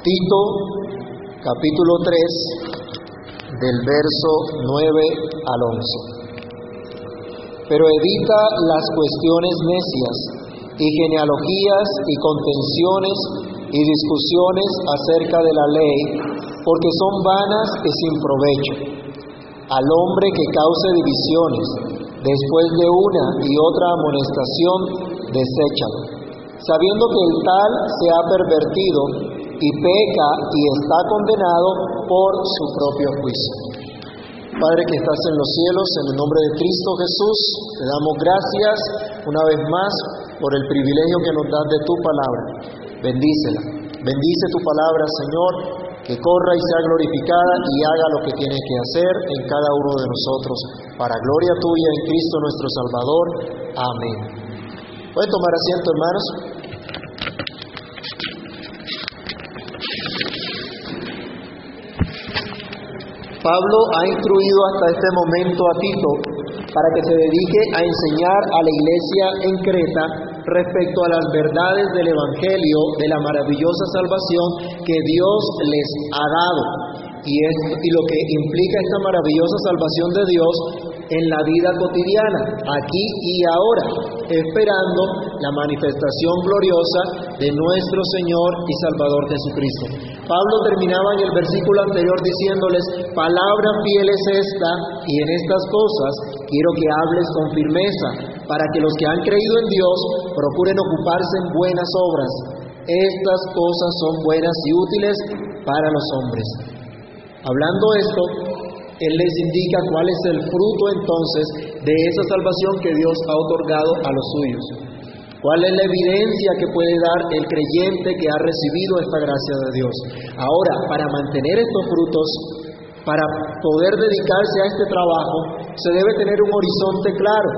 Tito capítulo 3 del verso 9 al 11. Pero evita las cuestiones necias y genealogías y contenciones y discusiones acerca de la ley, porque son vanas y sin provecho. Al hombre que cause divisiones, después de una y otra amonestación, deséchalo, sabiendo que el tal se ha pervertido y peca y está condenado por su propio juicio. Padre que estás en los cielos, en el nombre de Cristo Jesús, te damos gracias una vez más por el privilegio que nos das de tu palabra. Bendícela. Bendice tu palabra, Señor, que corra y sea glorificada y haga lo que tiene que hacer en cada uno de nosotros, para gloria tuya en Cristo nuestro Salvador. Amén. Pueden tomar asiento, hermanos. Pablo ha instruido hasta este momento a Tito para que se dedique a enseñar a la iglesia en Creta respecto a las verdades del Evangelio de la maravillosa salvación que Dios les ha dado. Y, y lo que implica esta maravillosa salvación de Dios en la vida cotidiana, aquí y ahora, esperando la manifestación gloriosa de nuestro Señor y Salvador Jesucristo. Pablo terminaba en el versículo anterior diciéndoles, palabra fiel es esta, y en estas cosas quiero que hables con firmeza, para que los que han creído en Dios procuren ocuparse en buenas obras. Estas cosas son buenas y útiles para los hombres. Hablando esto, él les indica cuál es el fruto entonces de esa salvación que Dios ha otorgado a los suyos. ¿Cuál es la evidencia que puede dar el creyente que ha recibido esta gracia de Dios? Ahora, para mantener estos frutos, para poder dedicarse a este trabajo, se debe tener un horizonte claro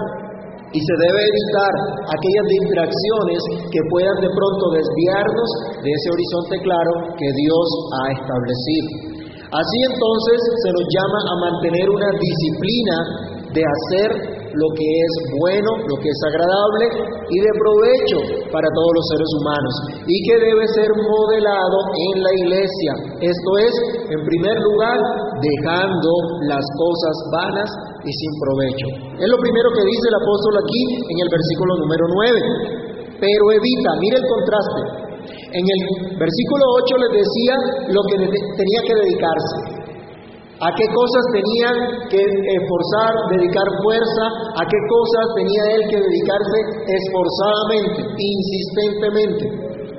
y se debe evitar aquellas distracciones que puedan de pronto desviarnos de ese horizonte claro que Dios ha establecido. Así entonces se nos llama a mantener una disciplina de hacer lo que es bueno, lo que es agradable y de provecho para todos los seres humanos y que debe ser modelado en la iglesia. Esto es, en primer lugar, dejando las cosas vanas y sin provecho. Es lo primero que dice el apóstol aquí en el versículo número 9. Pero evita, mire el contraste, en el versículo 8 les decía lo que tenía que dedicarse, a qué cosas tenían que esforzar, dedicar fuerza, a qué cosas tenía él que dedicarse esforzadamente, insistentemente.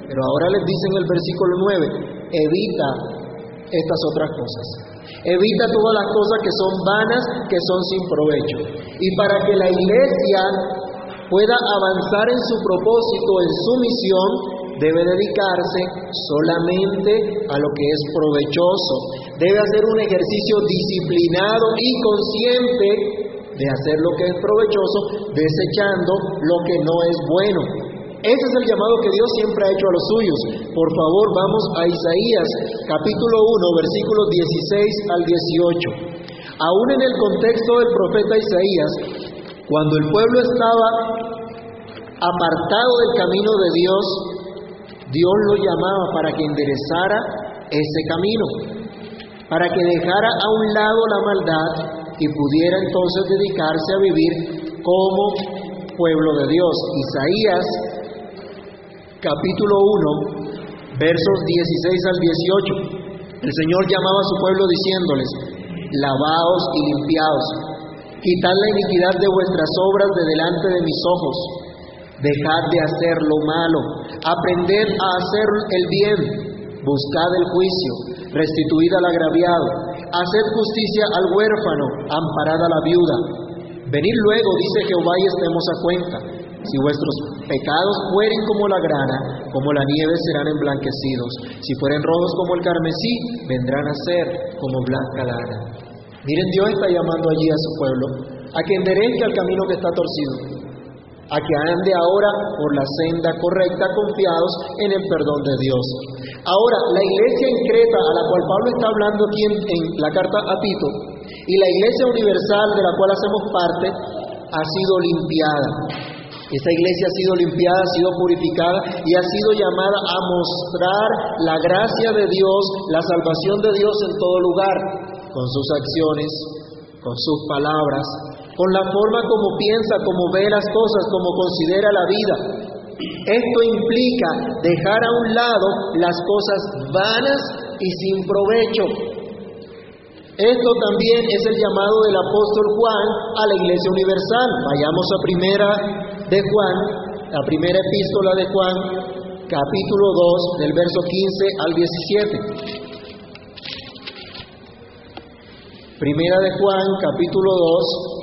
Pero ahora les dice en el versículo 9, evita estas otras cosas. Evita todas las cosas que son vanas, que son sin provecho. Y para que la iglesia pueda avanzar en su propósito, en su misión, debe dedicarse solamente a lo que es provechoso. Debe hacer un ejercicio disciplinado y consciente de hacer lo que es provechoso, desechando lo que no es bueno. Ese es el llamado que Dios siempre ha hecho a los suyos. Por favor, vamos a Isaías capítulo 1, versículos 16 al 18. Aún en el contexto del profeta Isaías, cuando el pueblo estaba apartado del camino de Dios, Dios lo llamaba para que enderezara ese camino, para que dejara a un lado la maldad y pudiera entonces dedicarse a vivir como pueblo de Dios. Isaías capítulo 1, versos 16 al 18. El Señor llamaba a su pueblo diciéndoles, lavaos y limpiaos, quitad la iniquidad de vuestras obras de delante de mis ojos Dejad de hacer lo malo, aprended a hacer el bien, buscad el juicio, restituid al agraviado, haced justicia al huérfano, amparad a la viuda. Venid luego, dice Jehová, y estemos a cuenta. Si vuestros pecados fueren como la grana, como la nieve serán emblanquecidos. Si fueren rojos como el carmesí, vendrán a ser como blanca lana. Miren, Dios está llamando allí a su pueblo a que enderezca el camino que está torcido a que ande ahora por la senda correcta confiados en el perdón de Dios. Ahora, la iglesia en Creta, a la cual Pablo está hablando aquí en, la carta a Tito, y la iglesia universal de la cual hacemos parte, ha sido limpiada. Esta iglesia ha sido limpiada, ha sido purificada y ha sido llamada a mostrar la gracia de Dios, la salvación de Dios en todo lugar, con sus acciones, con sus palabras, con la forma como piensa, como ve las cosas, como considera la vida. Esto implica dejar a un lado las cosas vanas y sin provecho. Esto también es el llamado del apóstol Juan a la iglesia universal. Vayamos a primera de Juan, la primera epístola de Juan, capítulo 2, del verso 15 al 17. Primera de Juan, capítulo 2,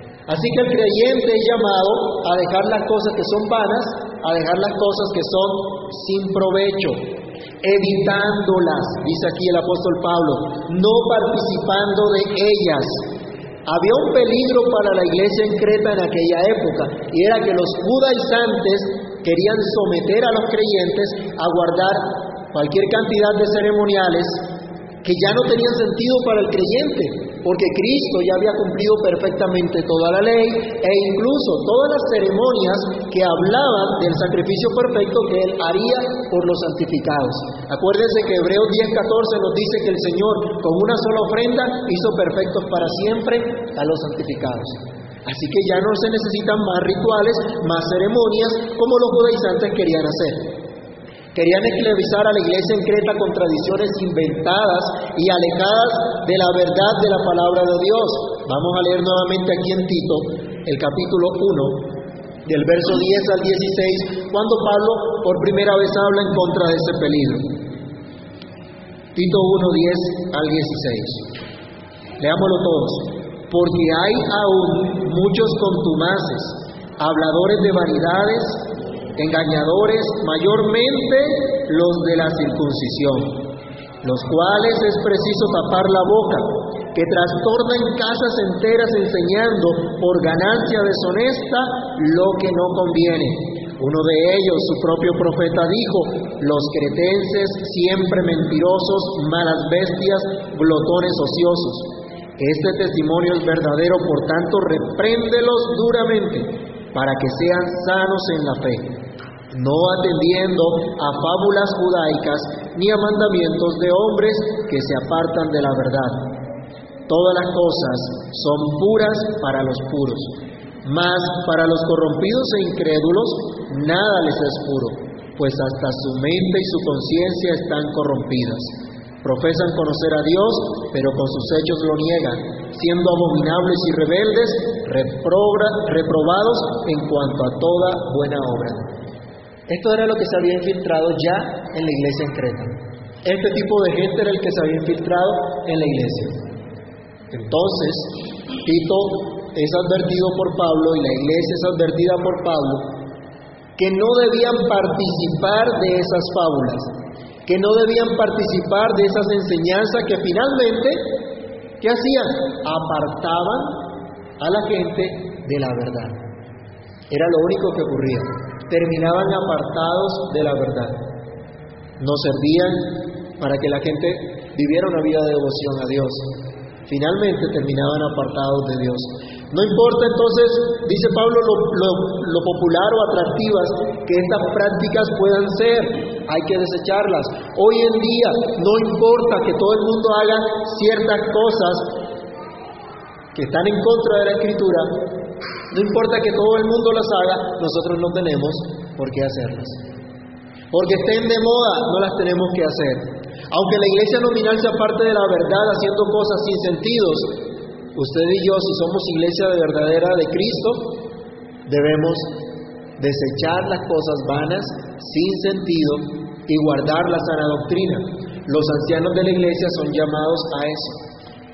Así que el creyente es llamado a dejar las cosas que son vanas, a dejar las cosas que son sin provecho, evitándolas, dice aquí el apóstol Pablo, no participando de ellas. Había un peligro para la iglesia en Creta en aquella época, y era que los judaizantes querían someter a los creyentes a guardar cualquier cantidad de ceremoniales que ya no tenían sentido para el creyente, porque Cristo ya había cumplido perfectamente toda la ley e incluso todas las ceremonias que hablaban del sacrificio perfecto que Él haría por los santificados. Acuérdense que Hebreos 10:14 nos dice que el Señor con una sola ofrenda hizo perfectos para siempre a los santificados. Así que ya no se necesitan más rituales, más ceremonias como los judaizantes querían hacer. Querían esclavizar a la iglesia en Creta con tradiciones inventadas y alejadas de la verdad de la palabra de Dios. Vamos a leer nuevamente aquí en Tito, el capítulo 1, del verso 10 al 16, cuando Pablo por primera vez habla en contra de ese peligro. Tito 1, 10 al 16. Leámoslo todos. Porque hay aún muchos contumaces, habladores de vanidades, engañadores, mayormente los de la circuncisión, los cuales es preciso tapar la boca, que trastornan casas enteras enseñando por ganancia deshonesta lo que no conviene. Uno de ellos, su propio profeta, dijo, los cretenses siempre mentirosos, malas bestias, glotones ociosos. Este testimonio es verdadero, por tanto, repréndelos duramente para que sean sanos en la fe no atendiendo a fábulas judaicas ni a mandamientos de hombres que se apartan de la verdad. Todas las cosas son puras para los puros, mas para los corrompidos e incrédulos nada les es puro, pues hasta su mente y su conciencia están corrompidas. Profesan conocer a Dios, pero con sus hechos lo niegan, siendo abominables y rebeldes, reprobados en cuanto a toda buena obra. Esto era lo que se había infiltrado ya en la iglesia en Creta. Este tipo de gente era el que se había infiltrado en la iglesia. Entonces, Tito es advertido por Pablo y la iglesia es advertida por Pablo que no debían participar de esas fábulas, que no debían participar de esas enseñanzas que finalmente, ¿qué hacían? Apartaban a la gente de la verdad. Era lo único que ocurría terminaban apartados de la verdad. No servían para que la gente viviera una vida de devoción a Dios. Finalmente terminaban apartados de Dios. No importa entonces, dice Pablo, lo, popular o atractivas que estas prácticas puedan ser, hay que desecharlas. Hoy en día no importa que todo el mundo haga ciertas cosas que están en contra de la escritura, no importa que todo el mundo las haga, nosotros no tenemos por qué hacerlas. Porque estén de moda, no las tenemos que hacer. Aunque la iglesia nominal sea parte de la verdad haciendo cosas sin sentidos, usted y yo, si somos iglesia de verdadera de Cristo, debemos desechar las cosas vanas, sin sentido, y guardar la sana doctrina. Los ancianos de la iglesia son llamados a eso,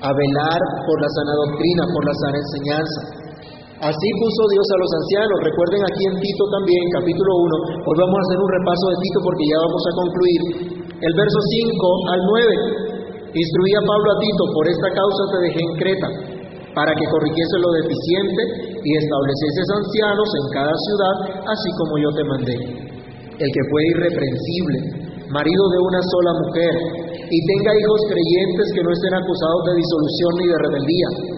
a velar por la sana doctrina, por la sana enseñanza. Así puso Dios a los ancianos. Recuerden aquí en Tito también, capítulo 1. Hoy vamos a hacer un repaso de Tito porque ya vamos a concluir. El verso 5 al 9. Instruía Pablo a Tito, por esta causa te dejé en Creta, para que corrigiese lo deficiente y establecieses ancianos en cada ciudad, así como yo te mandé. El que fue irreprensible, marido de una sola mujer, y tenga hijos creyentes que no estén acusados de disolución ni de rebeldía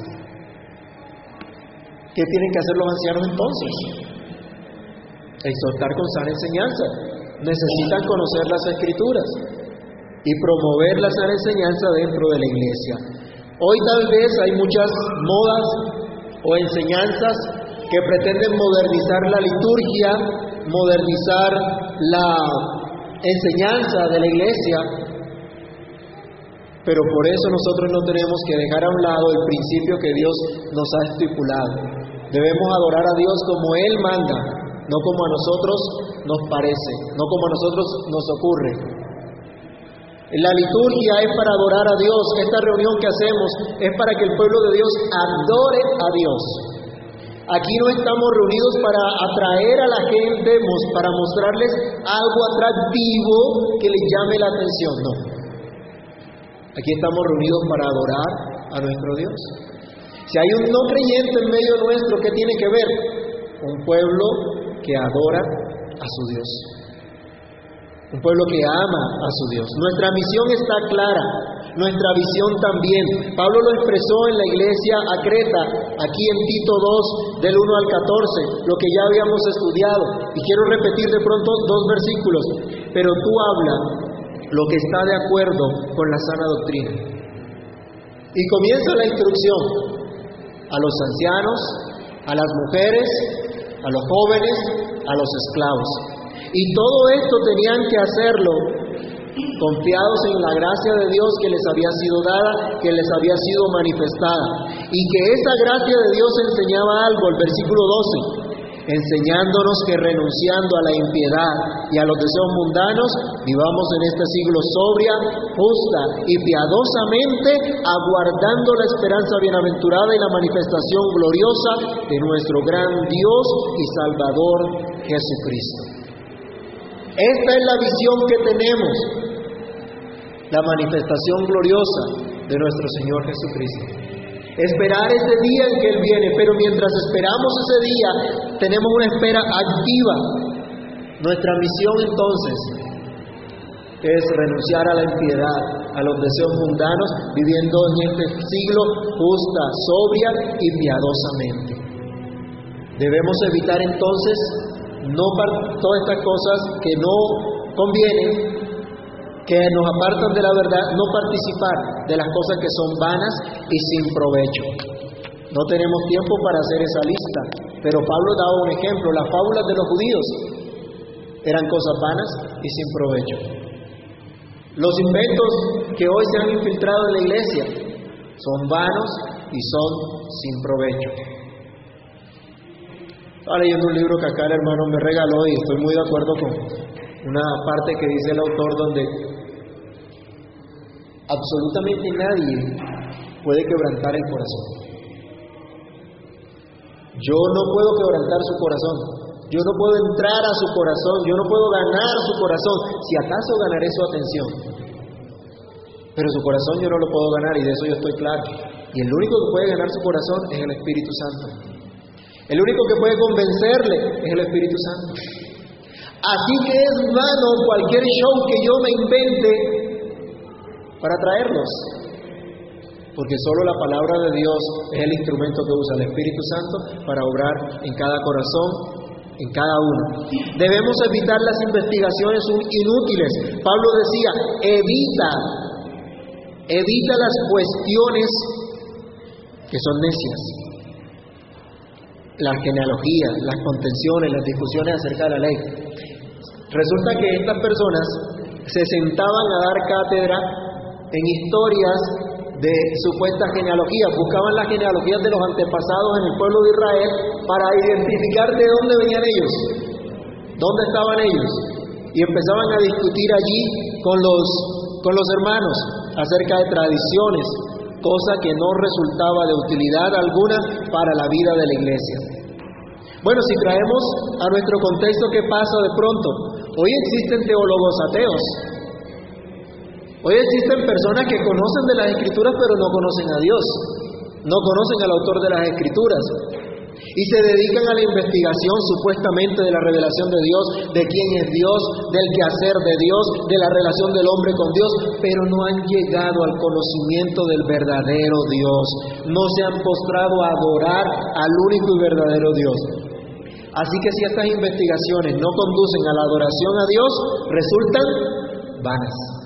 ¿Qué tienen que hacer los ancianos entonces? Exhortar con sana enseñanza. Necesitan conocer las escrituras y promover la sana enseñanza dentro de la iglesia. Hoy tal vez hay muchas modas o enseñanzas que pretenden modernizar la liturgia, modernizar la enseñanza de la iglesia, pero por eso nosotros no tenemos que dejar a un lado el principio que Dios nos ha estipulado. Debemos adorar a Dios como Él manda, no como a nosotros nos parece, no como a nosotros nos ocurre. La liturgia es para adorar a Dios. Esta reunión que hacemos es para que el pueblo de Dios adore a Dios. Aquí no estamos reunidos para atraer a la gente, para mostrarles algo atractivo que les llame la atención. No. Aquí estamos reunidos para adorar a nuestro Dios. Si hay un no creyente en medio nuestro, ¿qué tiene que ver? Un pueblo que adora a su Dios. Un pueblo que ama a su Dios. Nuestra misión está clara, nuestra visión también. Pablo lo expresó en la iglesia a Creta, aquí en Tito 2, del 1 al 14, lo que ya habíamos estudiado. Y quiero repetir de pronto dos versículos. Pero tú habla lo que está de acuerdo con la sana doctrina. Y comienza la instrucción a los ancianos, a las mujeres, a los jóvenes, a los esclavos. Y todo esto tenían que hacerlo confiados en la gracia de Dios que les había sido dada, que les había sido manifestada. Y que esa gracia de Dios enseñaba algo, el versículo 12, enseñándonos que renunciando a la impiedad y a los deseos mundanos, vivamos en este siglo sobria, justa y piadosamente, aguardando la esperanza bienaventurada y la manifestación gloriosa de nuestro gran Dios y Salvador Jesucristo. Esta es la visión que tenemos, la manifestación gloriosa de nuestro Señor Jesucristo esperar ese día en que Él viene, pero mientras esperamos ese día, tenemos una espera activa. Nuestra misión entonces es renunciar a la impiedad, a los deseos mundanos, viviendo en este siglo justa, sobria y piadosamente. Debemos evitar entonces no todas estas cosas que no convienen que nos apartan de la verdad, no participar de las cosas que son vanas y sin provecho. No tenemos tiempo para hacer esa lista, pero Pablo daba un ejemplo, las fábulas de los judíos eran cosas vanas y sin provecho. Los inventos que hoy se han infiltrado en la iglesia son vanos y son sin provecho. Estaba leyendo un libro que acá el hermano me regaló y estoy muy de acuerdo con una parte que dice el autor donde absolutamente nadie puede quebrantar el corazón. Yo no puedo quebrantar su corazón. Yo no puedo entrar a su corazón. Yo no puedo ganar su corazón. Si acaso ganaré su atención. Pero su corazón yo no lo puedo ganar y de eso yo estoy claro. Y el único que puede ganar su corazón es el Espíritu Santo. El único que puede convencerle es el Espíritu Santo. Así que es vano cualquier show que yo me invente para traerlos. Porque solo la palabra de Dios es el instrumento que usa el Espíritu Santo para obrar en cada corazón, en cada uno. Debemos evitar las investigaciones inútiles. Pablo decía, evita, evita las cuestiones que son necias. las genealogías, las contenciones, las discusiones acerca de la ley. Resulta que estas personas se sentaban a dar cátedra en historias de supuestas genealogías, buscaban las genealogías de los antepasados en el pueblo de Israel para identificar de dónde venían ellos, dónde estaban ellos, y empezaban a discutir allí con los, con los hermanos acerca de tradiciones, cosa que no resultaba de utilidad alguna para la vida de la iglesia. Bueno, si traemos a nuestro contexto, ¿qué pasa de pronto? Hoy existen teólogos ateos. Hoy existen personas que conocen de las escrituras pero no conocen a Dios, no conocen al autor de las escrituras y se dedican a la investigación supuestamente de la revelación de Dios, de quién es Dios, del quehacer de Dios, de la relación del hombre con Dios, pero no han llegado al conocimiento del verdadero Dios, no se han postrado a adorar al único y verdadero Dios. Así que si estas investigaciones no conducen a la adoración a Dios, resultan vanas.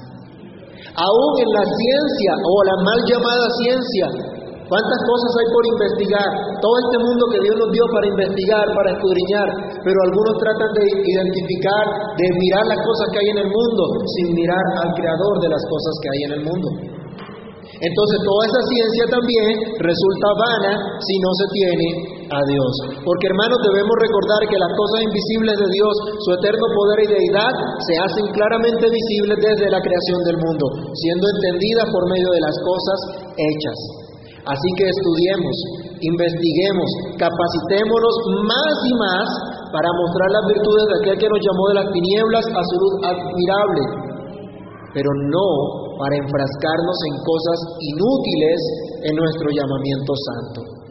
Aún en la ciencia o la mal llamada ciencia, ¿Cuántas cosas hay por investigar? Todo este mundo que Dios nos dio para investigar, para escudriñar, pero algunos tratan de identificar, de mirar las cosas que hay en el mundo sin mirar al creador de las cosas que hay en el mundo. Entonces toda esa ciencia también resulta vana si no se tiene a Dios. Porque hermanos debemos recordar que las cosas invisibles de Dios, su eterno poder y deidad, se hacen claramente visibles desde la creación del mundo, siendo entendidas por medio de las cosas hechas. Así que estudiemos, investiguemos, capacitémonos más y más para mostrar las virtudes de aquel que nos llamó de las tinieblas a su luz admirable, pero no para enfrascarnos en cosas inútiles en nuestro llamamiento santo.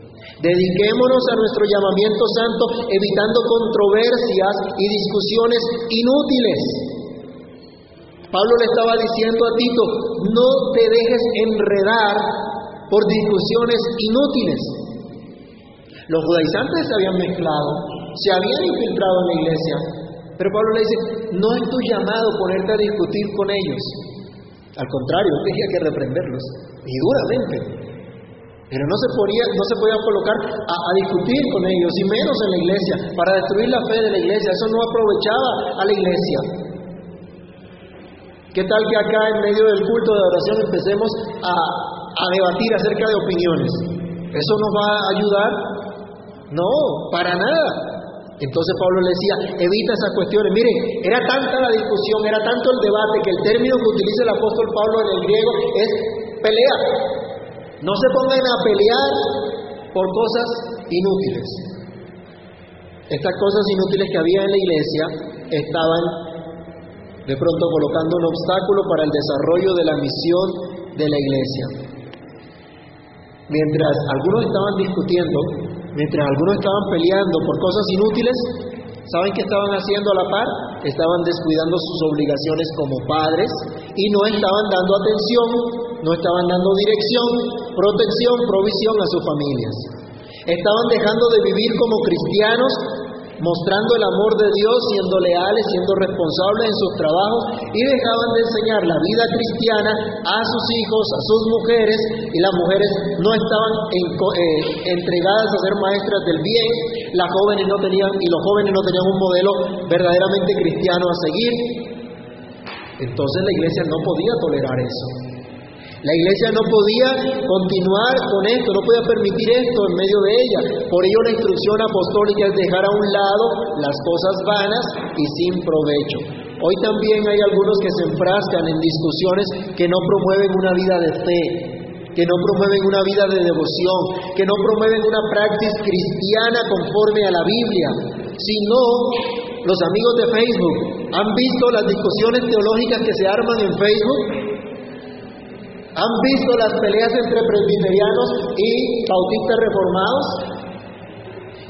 Dediquémonos a nuestro llamamiento santo evitando controversias y discusiones inútiles. Pablo le estaba diciendo a Tito, no te dejes enredar por discusiones inútiles. Los judaizantes se habían mezclado, se habían infiltrado en la iglesia, pero Pablo le dice, no es tu llamado ponerte a discutir con ellos. Al contrario, tenía que reprenderlos, y duramente. Pero no se, podía, no se podía colocar a, discutir con ellos, y menos en la iglesia, para destruir la fe de la iglesia. Eso no aprovechaba a la iglesia. ¿Qué tal que acá en medio del culto de oración empecemos a, a debatir acerca de opiniones. ¿Eso nos va a ayudar? No, para nada. Entonces Pablo le decía, evita esas cuestiones. Miren, era tanta la discusión, era tanto el debate que el término que utiliza el apóstol Pablo en el griego es pelea. No se pongan a pelear por cosas inútiles. Estas cosas inútiles que había en la iglesia estaban de pronto colocando un obstáculo para el desarrollo de la misión de la iglesia. Mientras algunos estaban discutiendo, mientras algunos estaban peleando por cosas inútiles, ¿saben qué estaban haciendo a la par? Estaban descuidando sus obligaciones como padres y no estaban dando atención, no estaban dando dirección, protección, provisión a sus familias. Estaban dejando de vivir como cristianos mostrando el amor de Dios, siendo leales, siendo responsables en sus trabajos y dejaban de enseñar la vida cristiana a sus hijos, a sus mujeres y las mujeres no estaban eh, entregadas a ser maestras del bien, las jóvenes no tenían y los jóvenes no tenían un modelo verdaderamente cristiano a seguir. Entonces la iglesia no podía tolerar eso. La iglesia no podía continuar con esto, no podía permitir esto en medio de ella. Por ello la instrucción apostólica es dejar a un lado las cosas vanas y sin provecho. Hoy también hay algunos que se enfrascan en discusiones que no promueven una vida de fe, que no promueven una vida de devoción, que no promueven una práctica cristiana conforme a la Biblia, sino los amigos de Facebook han visto las discusiones teológicas que se arman en Facebook ¿Han visto las peleas entre presbiterianos y bautistas reformados?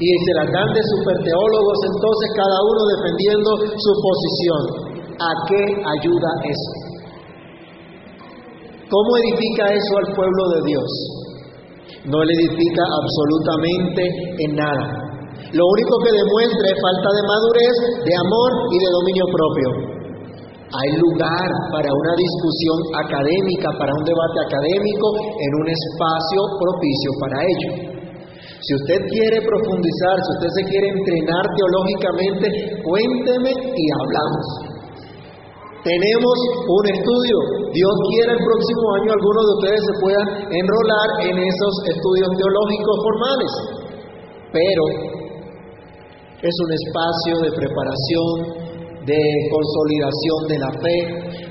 Y se las dan de superteólogos, entonces cada uno defendiendo su posición. ¿A qué ayuda eso? ¿Cómo edifica eso al pueblo de Dios? No le edifica absolutamente en nada. Lo único que demuestra es falta de madurez, de amor y de dominio propio. Hay lugar para una discusión académica, para un debate académico en un espacio propicio para ello. Si usted quiere profundizar, si usted se quiere entrenar teológicamente, cuénteme y hablamos. Tenemos un estudio. Dios quiera el próximo año algunos de ustedes se puedan enrolar en esos estudios teológicos formales. Pero es un espacio de preparación, de consolidación de la fe.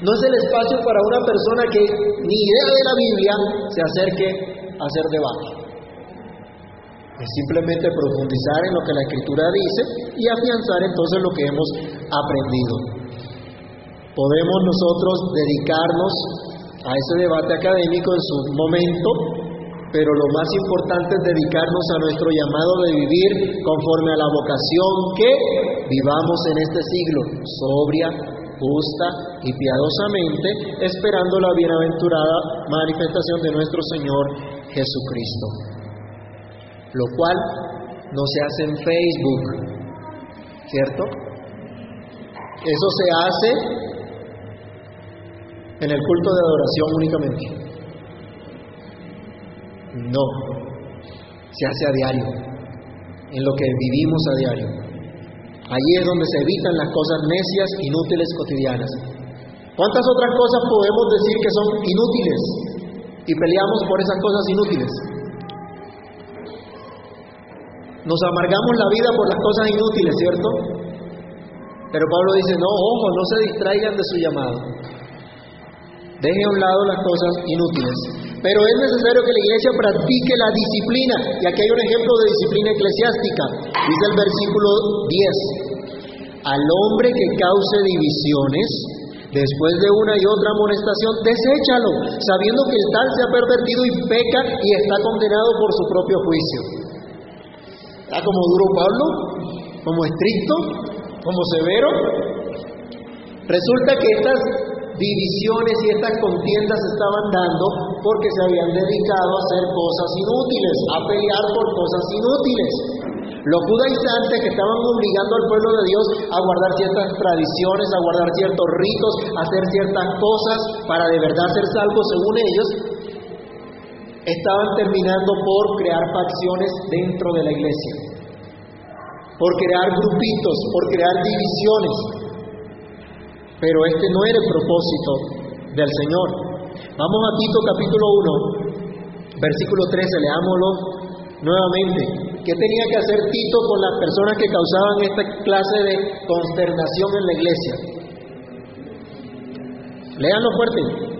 No es el espacio para una persona que ni idea de la Biblia se acerque a hacer debate. Es simplemente profundizar en lo que la Escritura dice y afianzar entonces lo que hemos aprendido. Podemos nosotros dedicarnos a ese debate académico en su momento, pero lo más importante es dedicarnos a nuestro llamado de vivir conforme a la vocación que vivamos en este siglo, sobria, justa y piadosamente, esperando la bienaventurada manifestación de nuestro Señor Jesucristo. Lo cual no se hace en Facebook, ¿cierto? Eso se hace en el culto de adoración únicamente. No, se hace a diario, en lo que vivimos a diario. Allí es donde se evitan las cosas necias, inútiles, cotidianas. ¿Cuántas otras cosas podemos decir que son inútiles y peleamos por esas cosas inútiles? Nos amargamos la vida por las cosas inútiles, ¿cierto? Pero Pablo dice, no, ojo, no se distraigan de su llamado. Deje a un lado las cosas inútiles pero es necesario que la iglesia practique la disciplina. Y aquí hay un ejemplo de disciplina eclesiástica. Dice el versículo 10. Al hombre que cause divisiones, después de una y otra amonestación, deséchalo, sabiendo que el tal se ha pervertido y peca y está condenado por su propio juicio. ¿Está como duro Pablo? ¿Como estricto? ¿Como severo? Resulta que estas divisiones y estas contiendas estaban dando porque se habían dedicado a hacer cosas inútiles, a pelear por cosas inútiles. Los judaizantes que estaban obligando al pueblo de Dios a guardar ciertas tradiciones, a guardar ciertos ritos, a hacer ciertas cosas para de verdad ser salvos según ellos, estaban terminando por crear facciones dentro de la iglesia, por crear grupitos, por crear divisiones. Pero este no era el propósito del Señor. Vamos a Tito capítulo 1, versículo 13, leámoslo nuevamente. ¿Qué tenía que hacer Tito con las personas que causaban esta clase de consternación en la iglesia? Leanlo fuerte.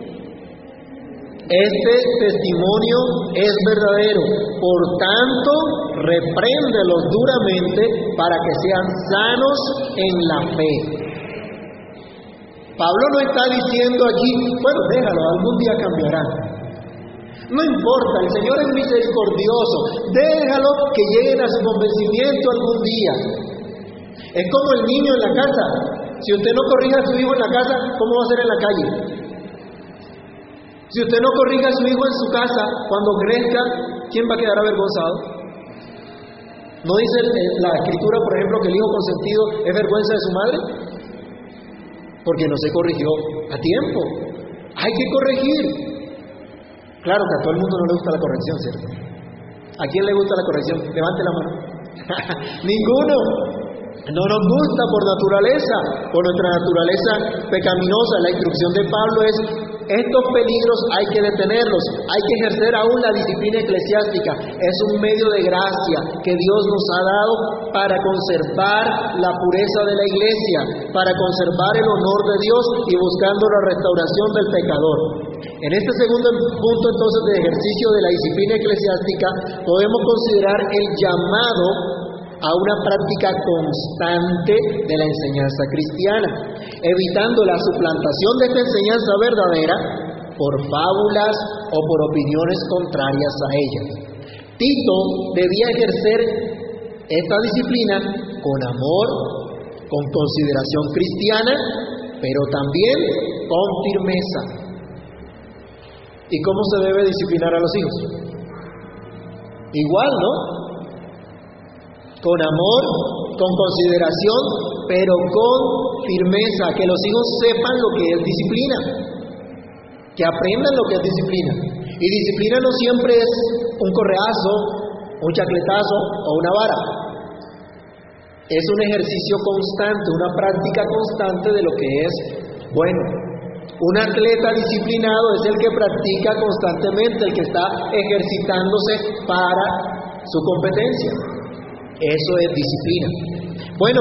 Este testimonio es verdadero, por tanto, repréndelos duramente para que sean sanos en la fe. Pablo no está diciendo aquí, bueno, déjalo, algún día cambiará. No importa, el Señor es misericordioso, déjalo que lleguen a su convencimiento algún día. Es como el niño en la casa. Si usted no corrige a su hijo en la casa, ¿cómo va a ser en la calle? Si usted no corrige a su hijo en su casa, cuando crezca, ¿quién va a quedar avergonzado? ¿No dice la escritura, por ejemplo, que el hijo consentido es vergüenza de su madre? Porque no se corrigió a tiempo. Hay que corregir. Claro que a todo el mundo no le gusta la corrección, ¿cierto? ¿A quién le gusta la corrección? Levante la mano. Ninguno. No nos gusta por naturaleza, por nuestra naturaleza pecaminosa. La instrucción de Pablo es estos peligros hay que detenerlos, hay que ejercer aún la disciplina eclesiástica. Es un medio de gracia que Dios nos ha dado para conservar la pureza de la iglesia, para conservar el honor de Dios y buscando la restauración del pecador. En este segundo punto entonces de ejercicio de la disciplina eclesiástica podemos considerar el llamado a una práctica constante de la enseñanza cristiana, evitando la suplantación de esta enseñanza verdadera por fábulas o por opiniones contrarias a ella. Tito debía ejercer esta disciplina con amor, con consideración cristiana, pero también con firmeza. ¿Y cómo se debe disciplinar a los hijos? Igual, ¿no? Con amor, con consideración, pero con firmeza, que los hijos sepan lo que es disciplina, que aprendan lo que es disciplina. Y disciplina no siempre es un correazo, un chacletazo o una vara. Es un ejercicio constante, una práctica constante de lo que es bueno. Un atleta disciplinado es el que practica constantemente, el que está ejercitándose para su competencia. Eso es disciplina. Bueno,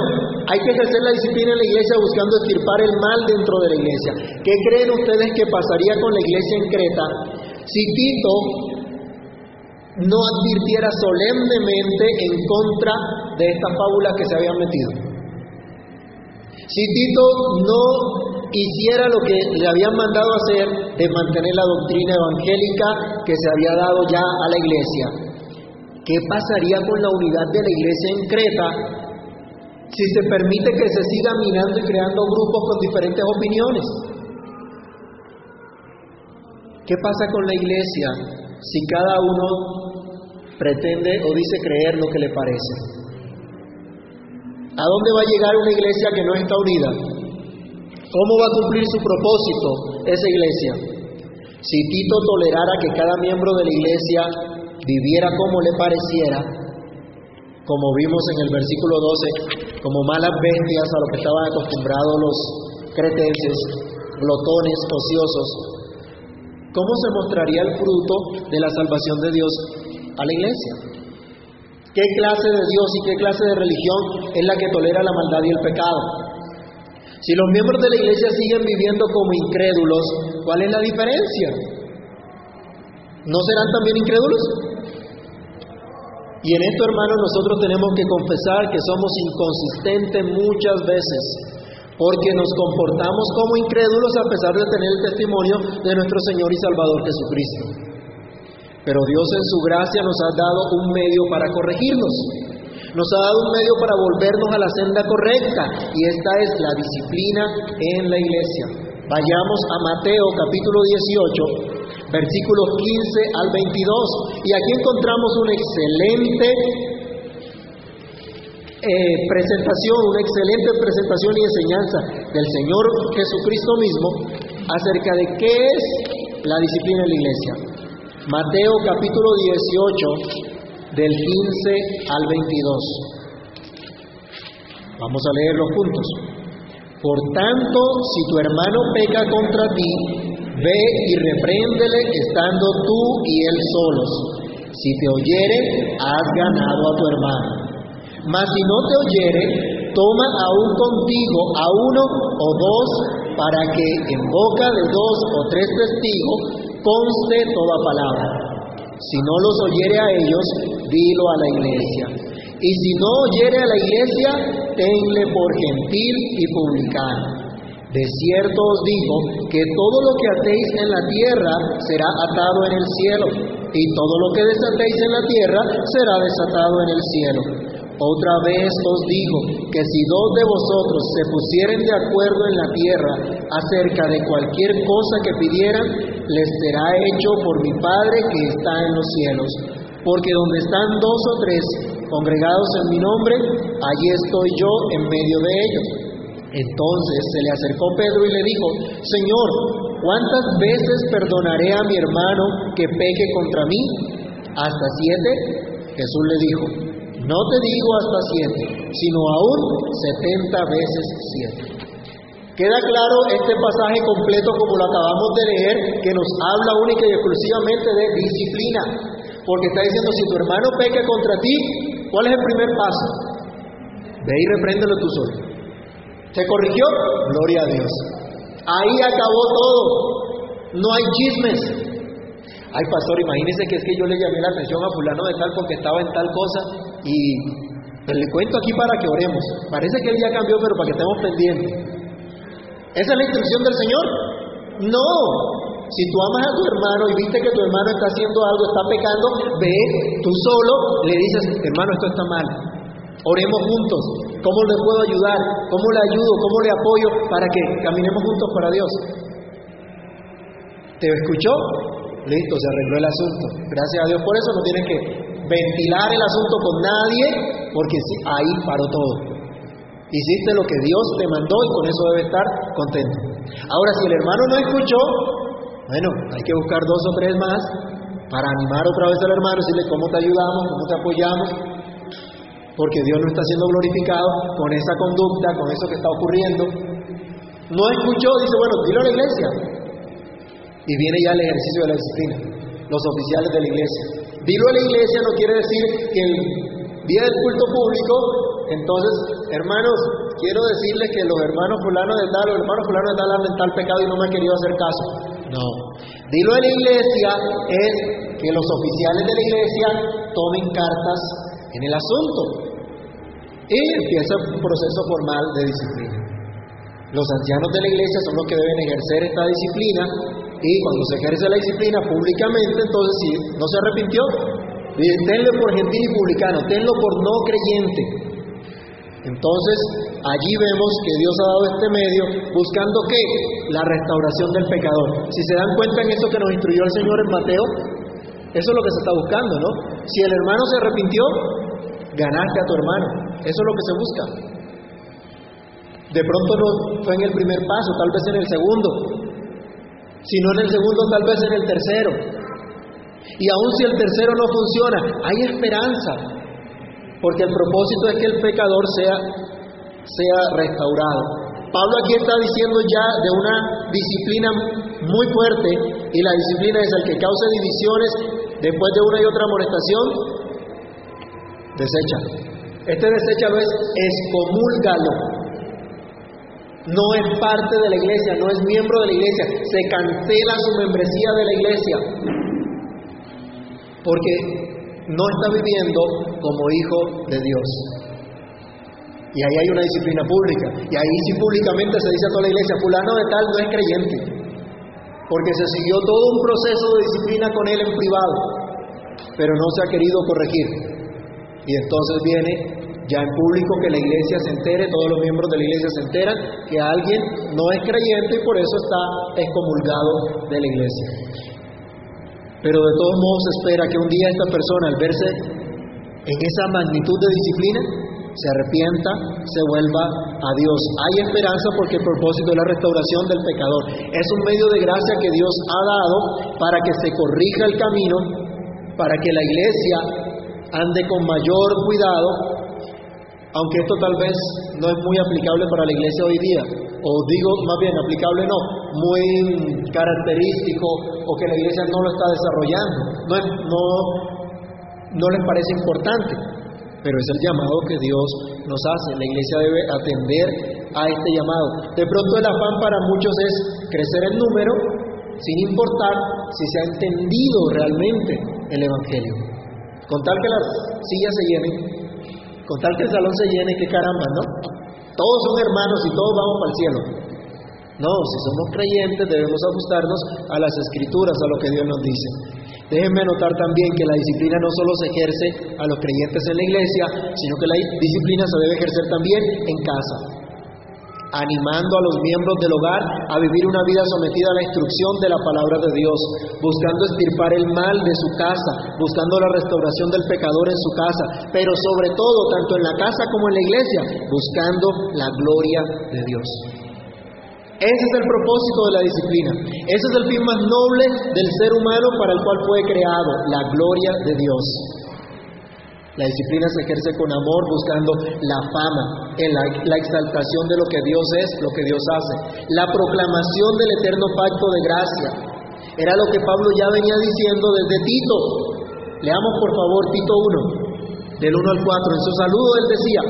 hay que ejercer la disciplina en la iglesia buscando estirpar el mal dentro de la iglesia. ¿Qué creen ustedes que pasaría con la iglesia en Creta si Tito no advirtiera solemnemente en contra de estas fábulas que se habían metido? Si Tito no hiciera lo que le habían mandado hacer de mantener la doctrina evangélica que se había dado ya a la iglesia, ¿qué pasaría con la unidad de la iglesia en Creta si se permite que se siga minando y creando grupos con diferentes opiniones? ¿Qué pasa con la iglesia si cada uno pretende o dice creer lo que le parece? ¿A dónde va a llegar una iglesia que no está unida? ¿Cómo va a cumplir su propósito esa iglesia? Si Tito tolerara que cada miembro de la iglesia viviera como le pareciera, como vimos en el versículo 12, como malas bestias a lo que estaban acostumbrados los cretenses, glotones, ociosos, ¿cómo se mostraría el fruto de la salvación de Dios a la iglesia? ¿Qué clase de Dios y qué clase de religión es la que tolera la maldad y el pecado? Si los miembros de la iglesia siguen viviendo como incrédulos, ¿cuál es la diferencia? ¿No serán también incrédulos? Y en esto, hermanos, nosotros tenemos que confesar que somos inconsistentes muchas veces, porque nos comportamos como incrédulos a pesar de tener el testimonio de nuestro Señor y Salvador Jesucristo. Pero Dios en su gracia nos ha dado un medio para corregirnos. Nos ha dado un medio para volvernos a la senda correcta y esta es la disciplina en la iglesia. Vayamos a Mateo capítulo 18, versículos 15 al 22 y aquí encontramos una excelente eh, presentación, una excelente presentación y enseñanza del Señor Jesucristo mismo acerca de qué es la disciplina en la iglesia. Mateo capítulo 18, del 15 al 22. Vamos a leer los puntos. Por tanto, si tu hermano peca contra ti, ve y repréndele estando tú y él solos. Si te oyere, has ganado a tu hermano. Mas si no te oyere, toma aún contigo a uno o dos, para que en boca de dos o tres testigos conste toda palabra. Si no los oyere a ellos, dilo a la iglesia. Y si no oyere a la iglesia, tenle por gentil y publicano. De cierto os digo que todo lo que atéis en la tierra será atado en el cielo, y todo lo que desatéis en la tierra será desatado en el cielo. Otra vez os digo que si dos de vosotros se pusieren de acuerdo en la tierra acerca de cualquier cosa que pidieran, les será hecho por mi Padre que está en los cielos. Porque donde están dos o tres congregados en mi nombre, allí estoy yo en medio de ellos. Entonces se le acercó Pedro y le dijo, Señor, ¿cuántas veces perdonaré a mi hermano que peque contra mí? ¿Hasta siete? Jesús le dijo, no te digo hasta siete, sino aún setenta veces siete. Queda claro este pasaje completo como lo acabamos de leer, que nos habla única y exclusivamente de disciplina. Porque está diciendo, si tu hermano peca contra ti, ¿cuál es el primer paso? Ve y repréndelo tú solo. ¿Te corrigió? Gloria a Dios. Ahí acabó todo. No hay chismes. Ay, pastor, imagínese que es que yo le llamé la atención a fulano de tal porque estaba en tal cosa y pues, le cuento aquí para que oremos. Parece que él ya cambió, pero para que estemos pendientes. ¿Esa es la instrucción del Señor? No. Si tú amas a tu hermano y viste que tu hermano está haciendo algo, está pecando, ve tú solo, le dices, hermano, esto está mal. Oremos juntos. ¿Cómo le puedo ayudar? ¿Cómo le ayudo? ¿Cómo le apoyo para que caminemos juntos para Dios? ¿Te escuchó? Listo, se arregló el asunto. Gracias a Dios por eso no tienes que ventilar el asunto con nadie, porque ahí paró todo. Hiciste lo que Dios te mandó y con eso debe estar contento. Ahora, si el hermano no escuchó, bueno, hay que buscar dos o tres más para animar otra vez al hermano, decirle cómo te ayudamos, cómo te apoyamos, porque Dios no está siendo glorificado con esa conducta, con eso que está ocurriendo. No escuchó, dice, bueno, dilo a la iglesia. Y viene ya el ejercicio de la disciplina, los oficiales de la iglesia. Dilo a la iglesia no quiere decir que el día del culto público, entonces, hermanos, quiero decirles que los hermanos fulanos de tal, los hermanos fulanos de tal han tal pecado y no me han querido hacer caso. No. Dilo a la iglesia es que los oficiales de la iglesia tomen cartas en el asunto. Y empieza un proceso formal de disciplina. Los ancianos de la iglesia son los que deben ejercer esta disciplina y cuando se ejerce la disciplina públicamente, entonces si no se arrepintió, tenlo por gentil y publicano, tenlo por no creyente. Entonces, allí vemos que Dios ha dado este medio buscando qué? La restauración del pecador. Si se dan cuenta en eso que nos instruyó el Señor en Mateo, eso es lo que se está buscando, ¿no? Si el hermano se arrepintió, ganaste a tu hermano. Eso es lo que se busca. De pronto no fue en el primer paso, tal vez en el segundo. Si no en el segundo, tal vez en el tercero. Y aun si el tercero no funciona, hay esperanza. Porque el propósito es que el pecador sea, sea restaurado. Pablo aquí está diciendo ya de una disciplina muy fuerte y la disciplina es el que cause divisiones después de una y otra amonestación, desecha. Este lo es excomúlgalo. No es parte de la iglesia, no es miembro de la iglesia. Se cancela su membresía de la iglesia. Porque no está viviendo como hijo de Dios. Y ahí hay una disciplina pública. Y ahí sí públicamente se dice a toda la iglesia, fulano de tal no es creyente. Porque se siguió todo un proceso de disciplina con él en privado. Pero no se ha querido corregir. Y entonces viene ya en público que la iglesia se entere, todos los miembros de la iglesia se enteran que alguien no es creyente y por eso está excomulgado de la iglesia. Pero de todos modos se espera que un día esta persona, al verse en esa magnitud de disciplina, se arrepienta, se vuelva a Dios. Hay esperanza porque el propósito es la restauración del pecador. Es un medio de gracia que Dios ha dado para que se corrija el camino, para que la iglesia ande con mayor cuidado, aunque esto tal vez no es muy aplicable para la iglesia hoy día, o digo más bien aplicable no, muy característico o que la iglesia no lo está desarrollando, no, no, no les parece importante, pero es el llamado que Dios nos hace. La iglesia debe atender a este llamado. De pronto el afán para muchos es crecer en número, sin importar si se ha entendido realmente el Evangelio. Con tal que las sillas se llenen, con tal que el salón se llene, qué caramba, ¿no? Todos son hermanos y todos vamos para el cielo. No, si somos creyentes debemos ajustarnos a las escrituras, a lo que Dios nos dice. Déjenme anotar también que la disciplina no solo se ejerce a los creyentes en la iglesia, sino que la disciplina se debe ejercer también en casa, animando a los miembros del hogar a vivir una vida sometida a la instrucción de la palabra de Dios, buscando estirpar el mal de su casa, buscando la restauración del pecador en su casa, pero sobre todo, tanto en la casa como en la iglesia, buscando la gloria de Dios. Ese es el propósito de la disciplina. Ese es el fin más noble del ser humano para el cual fue creado, la gloria de Dios. La disciplina se ejerce con amor buscando la fama, la, la, exaltación de lo que Dios es, lo que Dios hace. La proclamación del eterno pacto de gracia. Era lo que Pablo ya venía diciendo desde Tito. Leamos por favor Tito 1, del 1 al 4. En su saludo él decía,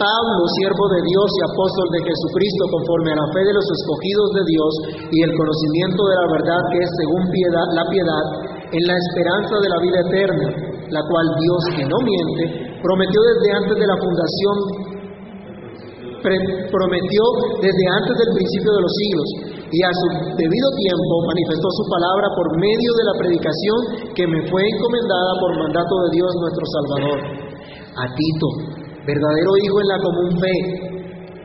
Pablo, siervo de Dios y apóstol de Jesucristo, conforme a la fe de los escogidos de Dios y el conocimiento de la verdad que es según piedad, la piedad, en la esperanza de la vida eterna, la cual Dios, que no miente, prometió desde antes de la fundación, prometió desde antes del principio de los siglos, y a su debido tiempo manifestó su palabra por medio de la predicación que me fue encomendada por mandato de Dios nuestro Salvador. A Tito, verdadero Hijo en la común fe,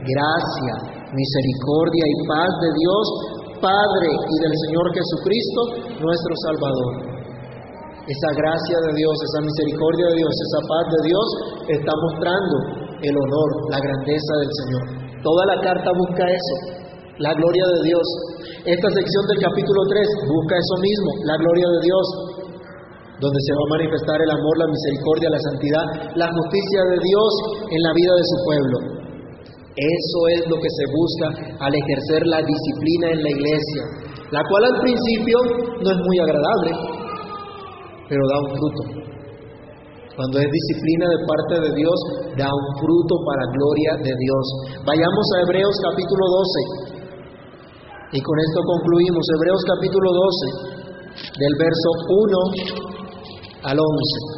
gracia, misericordia y paz de Dios, Padre y del Señor Jesucristo, nuestro Salvador. Esa gracia de Dios, esa misericordia de Dios, esa paz de Dios está mostrando el honor, la grandeza del Señor. Toda la carta busca eso, la gloria de Dios. Esta sección del capítulo 3 busca eso mismo, la gloria de Dios. donde se va a manifestar el amor, la misericordia, la santidad, la justicia de Dios en la vida de su pueblo. Eso es lo que se busca al ejercer la disciplina en la iglesia, la cual al principio no es muy agradable, pero da un fruto. Cuando es disciplina de parte de Dios, da un fruto para gloria de Dios. Vayamos a Hebreos capítulo 12. Y con esto concluimos. Hebreos capítulo 12, del verso 1 al 11.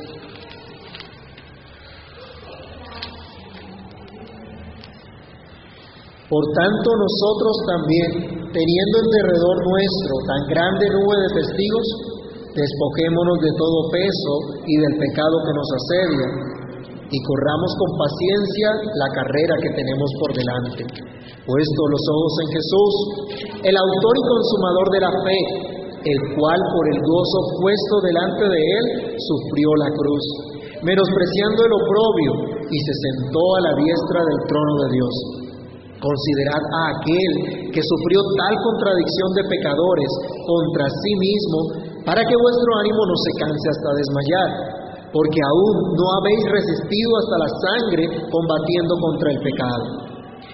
Por tanto, nosotros también, teniendo en derredor nuestro tan grande nube de testigos, despojémonos de todo peso y del pecado que nos asedia, y corramos con paciencia la carrera que tenemos por delante, puesto los ojos en Jesús, el autor y consumador de la fe, el cual por el gozo puesto delante de él sufrió la cruz, menospreciando el oprobio, y se sentó a la diestra del trono de Dios. Considerad a aquel que sufrió tal contradicción de pecadores contra sí mismo, para que vuestro ánimo no se canse hasta desmayar, porque aún no habéis resistido hasta la sangre combatiendo contra el pecado.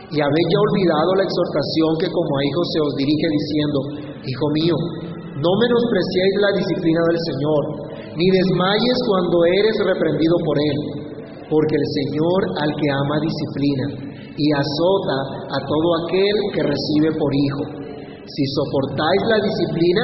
Y habéis ya olvidado la exhortación que como a hijos se os dirige diciendo, Hijo mío, no menospreciéis la disciplina del Señor, ni desmayes cuando eres reprendido por Él, porque el Señor al que ama disciplina y azota a todo aquel que recibe por hijo. Si soportáis la disciplina,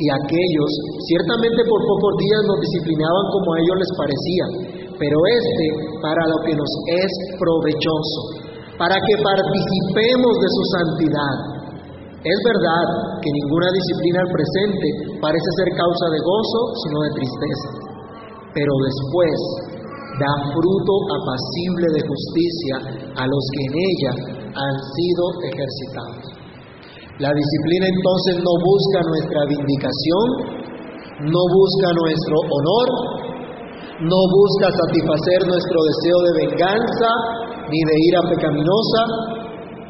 Y aquellos ciertamente por pocos días nos disciplinaban como a ellos les parecía, pero este para lo que nos es provechoso, para que participemos de su santidad. Es verdad que ninguna disciplina al presente parece ser causa de gozo, sino de tristeza, pero después da fruto apacible de justicia a los que en ella han sido ejercitados. La disciplina entonces no busca nuestra vindicación, no busca nuestro honor, no busca satisfacer nuestro deseo de venganza ni de ira pecaminosa,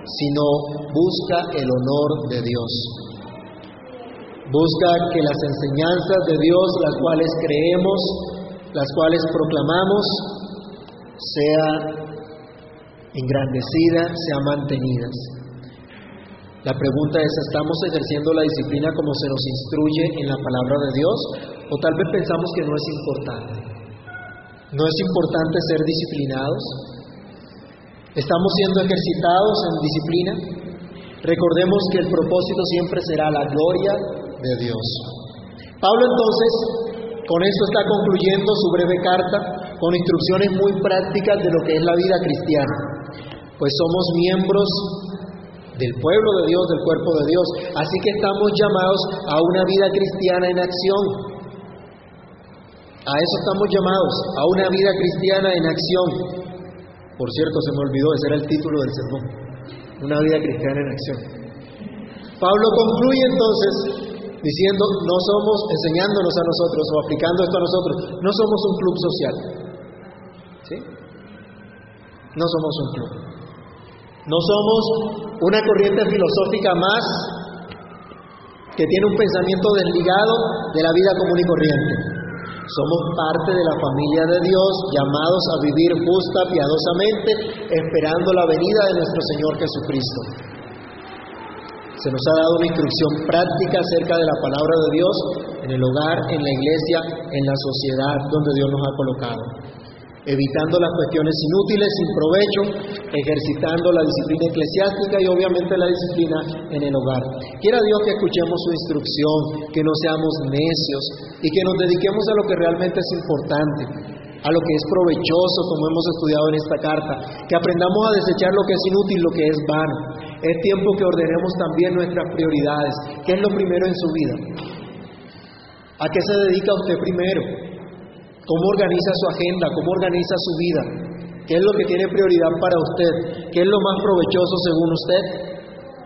sino busca el honor de Dios. Busca que las enseñanzas de Dios, las cuales creemos, las cuales proclamamos, sea engrandecida, sean mantenidas. La pregunta es, ¿estamos ejerciendo la disciplina como se nos instruye en la palabra de Dios? ¿O tal vez pensamos que no es importante? ¿No es importante ser disciplinados? ¿Estamos siendo ejercitados en disciplina? Recordemos que el propósito siempre será la gloria de Dios. Pablo entonces con esto está concluyendo su breve carta con instrucciones muy prácticas de lo que es la vida cristiana, pues somos miembros del pueblo de Dios, del cuerpo de Dios, así que estamos llamados a una vida cristiana en acción. A eso estamos llamados, a una vida cristiana en acción. Por cierto, se me olvidó, ese era el título del sermón, una vida cristiana en acción. Pablo concluye entonces diciendo, no somos enseñándonos a nosotros o aplicando esto a nosotros, no somos un club social. ¿Sí? No somos un club. No somos una corriente filosófica más que tiene un pensamiento desligado de la vida común y corriente. Somos parte de la familia de Dios, llamados a vivir justa, piadosamente, esperando la venida de nuestro Señor Jesucristo. Se nos ha dado una instrucción práctica acerca de la palabra de Dios en el hogar, en la iglesia, en la sociedad donde Dios nos ha colocado. Evitando las cuestiones inútiles, sin provecho, ejercitando la disciplina eclesiástica y obviamente la disciplina en el hogar. Quiera Dios que escuchemos su instrucción, que no seamos necios y que nos dediquemos a lo que realmente es importante, a lo que es provechoso, como hemos estudiado en esta carta, que aprendamos a desechar lo que es inútil, lo que es vano. Es tiempo que ordenemos también nuestras prioridades. ¿Qué es lo primero en su vida? ¿A qué se dedica usted primero? Cómo organiza su agenda, cómo organiza su vida, qué es lo que tiene prioridad para usted, qué es lo más provechoso según usted.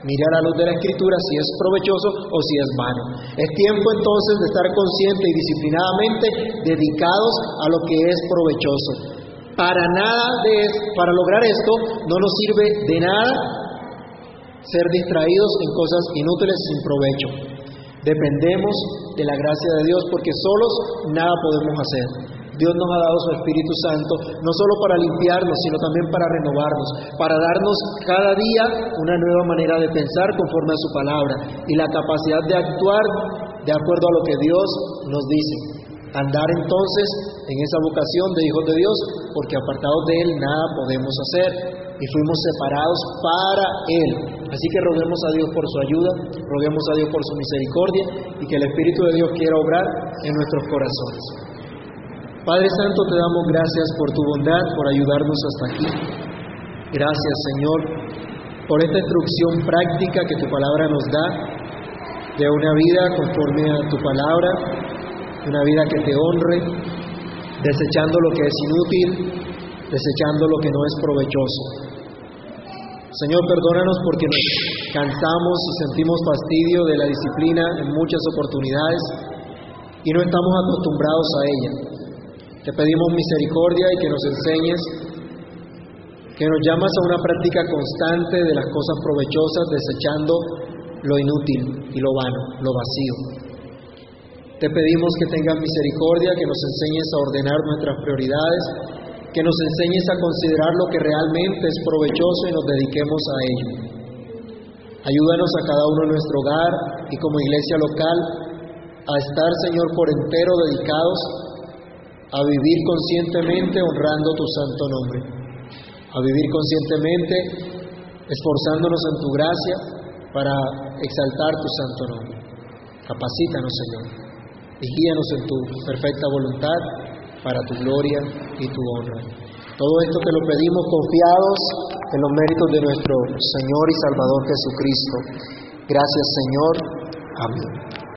Mire a la luz de la escritura si es provechoso o si es vano. Es tiempo entonces de estar consciente y disciplinadamente dedicados a lo que es provechoso. Para nada de para lograr esto no nos sirve de nada ser distraídos en cosas inútiles sin provecho. Dependemos de la gracia de Dios porque solos nada podemos hacer. Dios nos ha dado su Espíritu Santo no solo para limpiarnos, sino también para renovarnos, para darnos cada día una nueva manera de pensar conforme a su palabra y la capacidad de actuar de acuerdo a lo que Dios nos dice. Andar entonces en esa vocación de hijos de Dios, porque apartados de Él nada podemos hacer y fuimos separados para Él. Así que roguemos a Dios por su ayuda, roguemos a Dios por su misericordia y que el Espíritu de Dios quiera obrar en nuestros corazones. Padre Santo, te damos gracias por tu bondad, por ayudarnos hasta aquí. Gracias, Señor, por esta instrucción práctica que tu palabra nos da de una vida conforme a tu palabra, una vida que te honre, desechando lo que es inútil, desechando lo que no es provechoso. Señor, perdónanos porque nos cansamos y sentimos fastidio de la disciplina en muchas oportunidades y no estamos acostumbrados a ella. Te pedimos misericordia y que nos enseñes, que nos llamas a una práctica constante de las cosas provechosas, desechando lo inútil y lo vano, lo vacío. Te pedimos que tengas misericordia, que nos enseñes a ordenar nuestras prioridades, que nos enseñes a considerar lo que realmente es provechoso y nos dediquemos a ello. Ayúdanos a cada uno en nuestro hogar y como iglesia local a estar, Señor, por entero dedicados a vivir conscientemente honrando tu santo nombre, a vivir conscientemente esforzándonos en tu gracia para exaltar tu santo nombre. Capacítanos, Señor, y guíanos en tu perfecta voluntad para tu gloria y tu honra. Todo esto te lo pedimos confiados en los méritos de nuestro Señor y Salvador Jesucristo. Gracias, Señor. Amén.